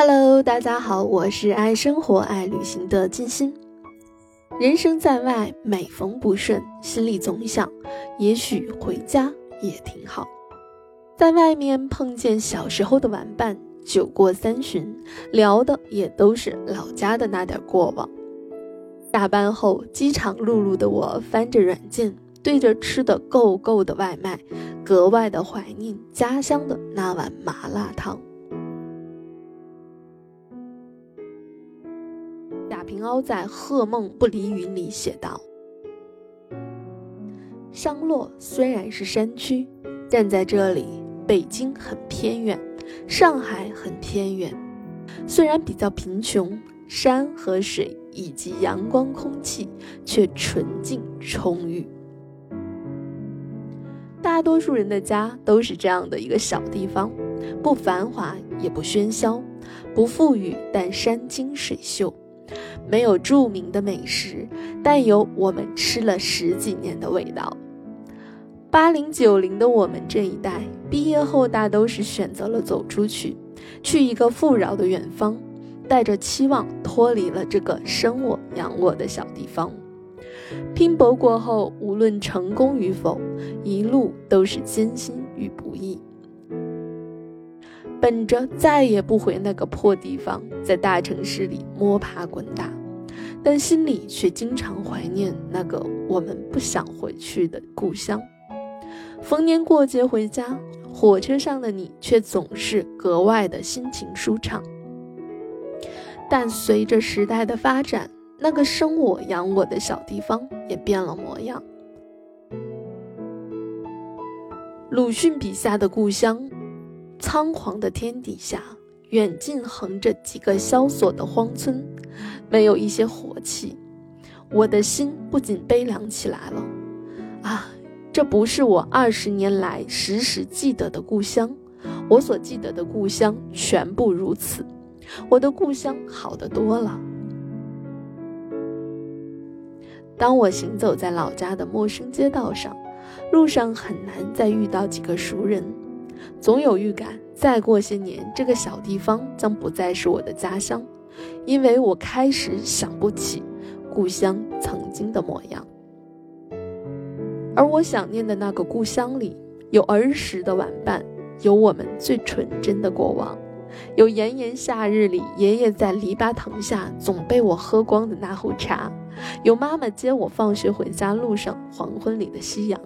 Hello，大家好，我是爱生活、爱旅行的金星。人生在外，每逢不顺，心里总想，也许回家也挺好。在外面碰见小时候的玩伴，酒过三巡，聊的也都是老家的那点过往。下班后，饥肠辘辘的我翻着软件，对着吃的够够的外卖，格外的怀念家乡的那碗麻辣烫。平凹在《鹤梦不离云》里写道：“商洛虽然是山区，但在这里，北京很偏远，上海很偏远。虽然比较贫穷，山和水以及阳光、空气却纯净充裕。大多数人的家都是这样的一个小地方，不繁华也不喧嚣，不富裕，但山清水秀。”没有著名的美食，但有我们吃了十几年的味道。八零九零的我们这一代，毕业后大都是选择了走出去，去一个富饶的远方，带着期望脱离了这个生我养我的小地方。拼搏过后，无论成功与否，一路都是艰辛与不易。本着再也不回那个破地方，在大城市里摸爬滚打，但心里却经常怀念那个我们不想回去的故乡。逢年过节回家，火车上的你却总是格外的心情舒畅。但随着时代的发展，那个生我养我的小地方也变了模样。鲁迅笔下的故乡。苍黄的天底下，远近横着几个萧索的荒村，没有一些火气。我的心不仅悲凉起来了。啊，这不是我二十年来时时记得的故乡。我所记得的故乡全部如此。我的故乡好得多了。当我行走在老家的陌生街道上，路上很难再遇到几个熟人。总有预感，再过些年，这个小地方将不再是我的家乡，因为我开始想不起故乡曾经的模样。而我想念的那个故乡里，有儿时的玩伴，有我们最纯真的过往，有炎炎夏日里爷爷在篱笆藤下总被我喝光的那壶茶，有妈妈接我放学回家路上黄昏里的夕阳。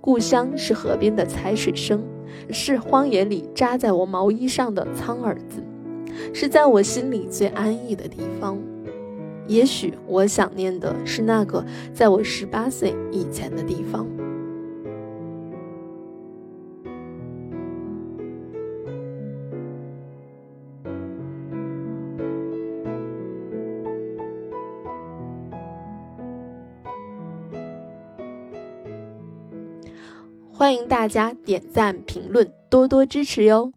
故乡是河边的踩水声，是荒野里扎在我毛衣上的苍耳子，是在我心里最安逸的地方。也许我想念的是那个在我十八岁以前的地方。欢迎大家点赞、评论，多多支持哟！